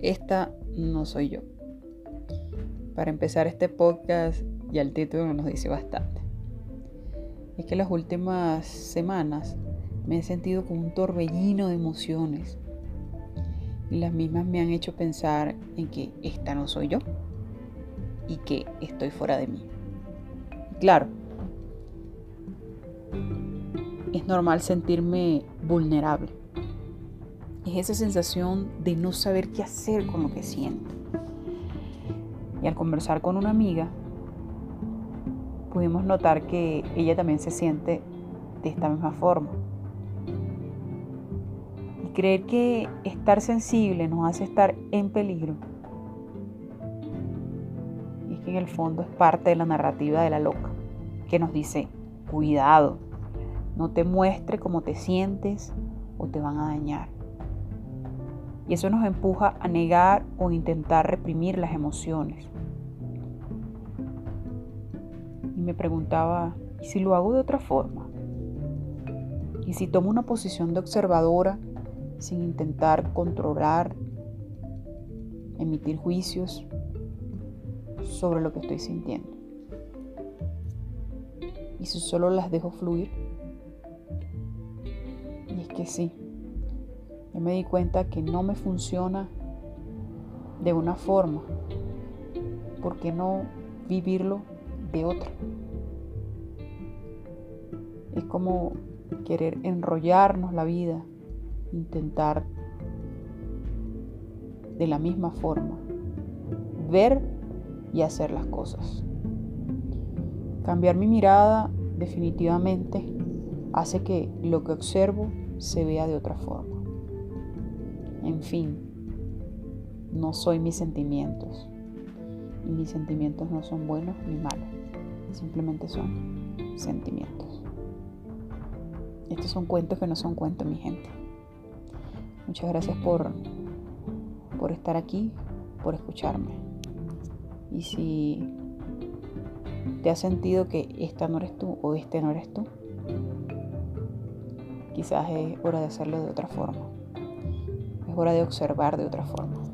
esta no soy yo. Para empezar este podcast, ya el título nos dice bastante. Es que las últimas semanas me he sentido con un torbellino de emociones. Y las mismas me han hecho pensar en que esta no soy yo y que estoy fuera de mí. Claro, es normal sentirme vulnerable. Es esa sensación de no saber qué hacer con lo que siento. Y al conversar con una amiga, pudimos notar que ella también se siente de esta misma forma. Y creer que estar sensible nos hace estar en peligro. Y es que en el fondo es parte de la narrativa de la loca, que nos dice, cuidado, no te muestre cómo te sientes o te van a dañar. Y eso nos empuja a negar o intentar reprimir las emociones. Y me preguntaba, ¿y si lo hago de otra forma? ¿Y si tomo una posición de observadora sin intentar controlar, emitir juicios sobre lo que estoy sintiendo? ¿Y si solo las dejo fluir? Y es que sí, yo me di cuenta que no me funciona de una forma. ¿Por qué no vivirlo de otra? Es como querer enrollarnos la vida, intentar de la misma forma ver y hacer las cosas. Cambiar mi mirada definitivamente hace que lo que observo se vea de otra forma. En fin, no soy mis sentimientos. Y mis sentimientos no son buenos ni malos. Simplemente son sentimientos. Estos son cuentos que no son cuentos, mi gente. Muchas gracias por, por estar aquí, por escucharme. Y si te has sentido que esta no eres tú o este no eres tú, quizás es hora de hacerlo de otra forma hora de observar de otra forma.